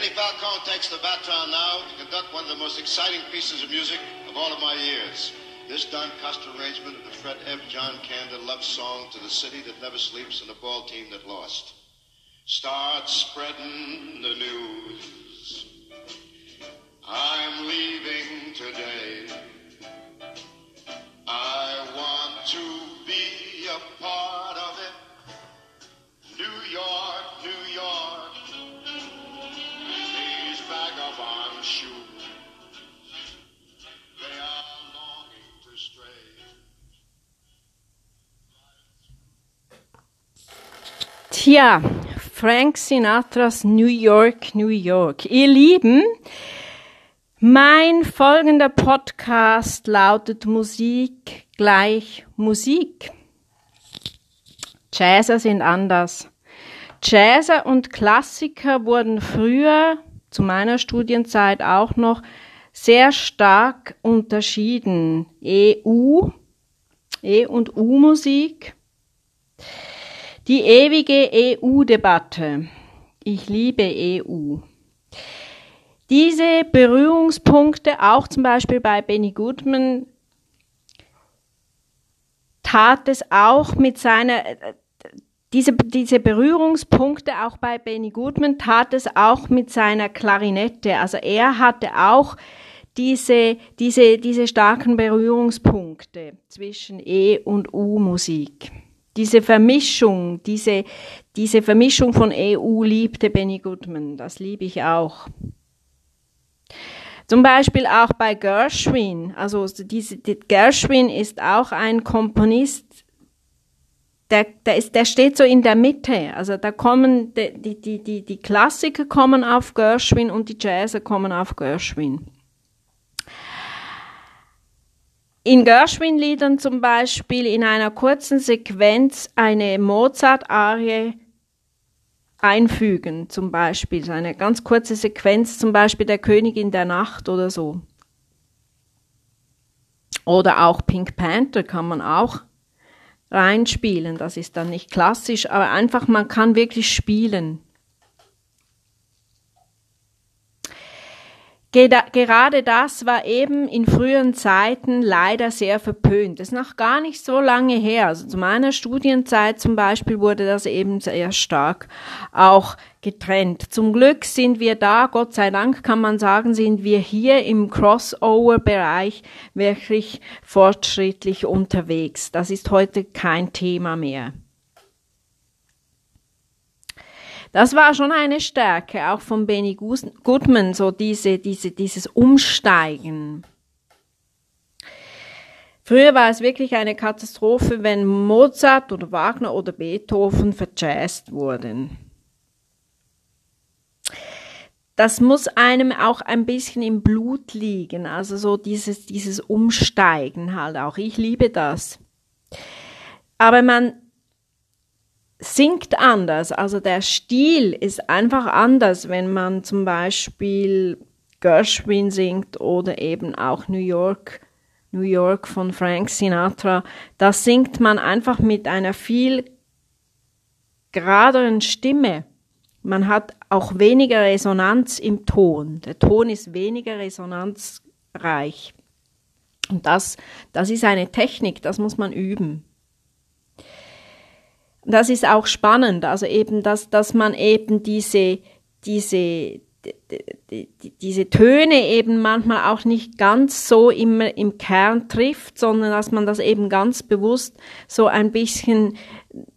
Benny Falcone takes the baton now to conduct one of the most exciting pieces of music of all of my years. This Don Costa arrangement of the Fred F. John Kander love song to the city that never sleeps and the ball team that lost. Start spreading the news. I'm leaving today. Tja, Frank Sinatras New York, New York. Ihr Lieben, mein folgender Podcast lautet Musik gleich Musik. Jazzer sind anders. Jazzer und Klassiker wurden früher, zu meiner Studienzeit auch noch, sehr stark unterschieden. EU, E- und U-Musik. Die ewige EU-Debatte. Ich liebe EU. Diese Berührungspunkte, auch zum Beispiel bei Benny Goodman, tat es auch mit seiner, diese, diese Berührungspunkte auch bei Benny Goodman tat es auch mit seiner Klarinette. Also er hatte auch diese, diese, diese starken Berührungspunkte zwischen E- und U-Musik. Diese Vermischung, diese, diese Vermischung von EU liebte Benny Goodman. Das liebe ich auch. Zum Beispiel auch bei Gershwin. Also diese, die, Gershwin ist auch ein Komponist, der, der, ist, der steht so in der Mitte. Also da kommen die, die, die, die Klassiker kommen auf Gershwin und die Jazzer kommen auf Gershwin. In Gershwin-Liedern zum Beispiel in einer kurzen Sequenz eine Mozart-Arie einfügen, zum Beispiel, eine ganz kurze Sequenz, zum Beispiel der Königin der Nacht oder so. Oder auch Pink Panther kann man auch reinspielen. Das ist dann nicht klassisch, aber einfach, man kann wirklich spielen. Gerade das war eben in früheren Zeiten leider sehr verpönt. Das ist noch gar nicht so lange her. Also zu meiner Studienzeit zum Beispiel wurde das eben sehr stark auch getrennt. Zum Glück sind wir da, Gott sei Dank kann man sagen, sind wir hier im Crossover-Bereich wirklich fortschrittlich unterwegs. Das ist heute kein Thema mehr. Das war schon eine Stärke, auch von Benny Goodman, so diese, diese, dieses Umsteigen. Früher war es wirklich eine Katastrophe, wenn Mozart oder Wagner oder Beethoven verjazzt wurden. Das muss einem auch ein bisschen im Blut liegen, also so dieses, dieses Umsteigen halt auch. Ich liebe das. Aber man singt anders. Also der Stil ist einfach anders, wenn man zum Beispiel Gershwin singt oder eben auch New York, New York von Frank Sinatra. Da singt man einfach mit einer viel geraderen Stimme. Man hat auch weniger Resonanz im Ton. Der Ton ist weniger resonanzreich. Und das, das ist eine Technik, das muss man üben das ist auch spannend, also eben, dass, dass man eben diese, diese, diese Töne eben manchmal auch nicht ganz so immer im Kern trifft, sondern dass man das eben ganz bewusst so ein bisschen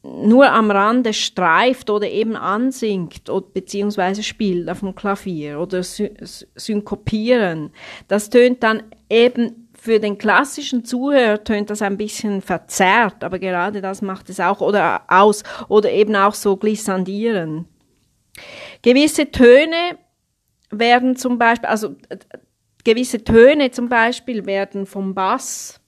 nur am Rande streift oder eben ansingt oder beziehungsweise spielt auf dem Klavier oder synkopieren. Das tönt dann eben für den klassischen Zuhörer tönt das ein bisschen verzerrt, aber gerade das macht es auch oder aus oder eben auch so glissandieren. Gewisse Töne werden zum Beispiel, also gewisse Töne zum Beispiel werden vom Bass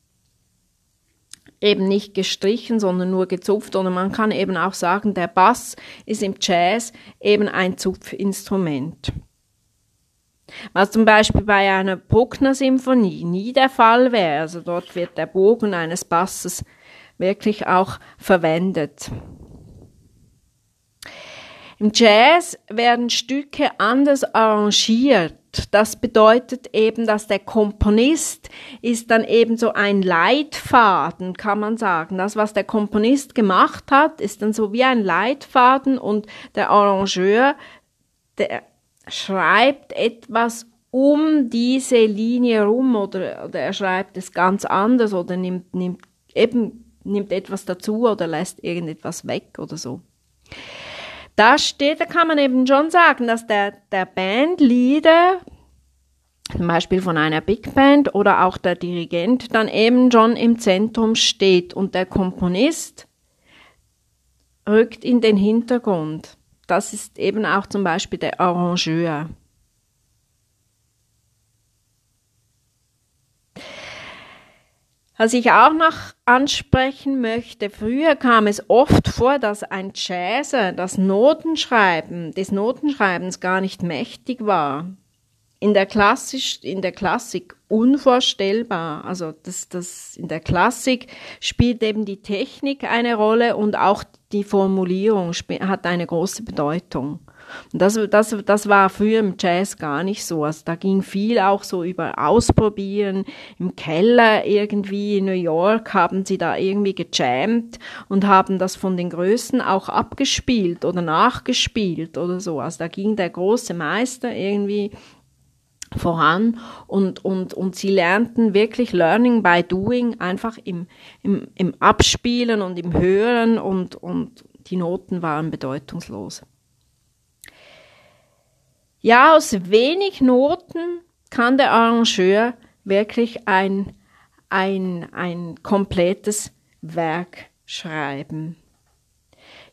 eben nicht gestrichen, sondern nur gezupft. Oder man kann eben auch sagen, der Bass ist im Jazz eben ein Zupfinstrument. Was zum Beispiel bei einer Bruckner-Symphonie nie der Fall wäre. Also dort wird der Bogen eines Basses wirklich auch verwendet. Im Jazz werden Stücke anders arrangiert. Das bedeutet eben, dass der Komponist ist dann eben so ein Leitfaden, kann man sagen. Das, was der Komponist gemacht hat, ist dann so wie ein Leitfaden und der Arrangeur, der schreibt etwas um diese Linie rum oder, oder er schreibt es ganz anders oder nimmt, nimmt eben nimmt etwas dazu oder lässt irgendetwas weg oder so. Da steht, da kann man eben schon sagen, dass der, der Bandleader, zum Beispiel von einer Big Band oder auch der Dirigent, dann eben schon im Zentrum steht und der Komponist rückt in den Hintergrund. Das ist eben auch zum Beispiel der Arrangeur. Was ich auch noch ansprechen möchte, früher kam es oft vor, dass ein Jazzer das Notenschreiben des Notenschreibens gar nicht mächtig war. In der, Klassisch, in der Klassik unvorstellbar. Also das, das, in der Klassik spielt eben die Technik eine Rolle und auch die Formulierung hat eine große Bedeutung. Das, das, das war früher im Jazz gar nicht so. Also da ging viel auch so über Ausprobieren. Im Keller irgendwie in New York haben sie da irgendwie gejammt und haben das von den Größten auch abgespielt oder nachgespielt oder so. Also da ging der große Meister irgendwie voran und, und, und sie lernten wirklich Learning by Doing einfach im, im, im Abspielen und im Hören und, und die Noten waren bedeutungslos. Ja, aus wenig Noten kann der Arrangeur wirklich ein, ein, ein komplettes Werk schreiben.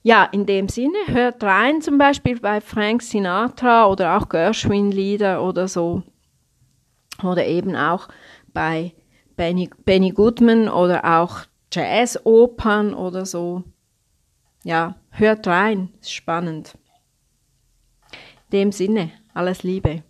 Ja, in dem Sinne, hört rein zum Beispiel bei Frank Sinatra oder auch Gershwin-Lieder oder so. Oder eben auch bei Benny, Benny Goodman oder auch Jazz-Opern oder so. Ja, hört rein, ist spannend. In dem Sinne, alles Liebe.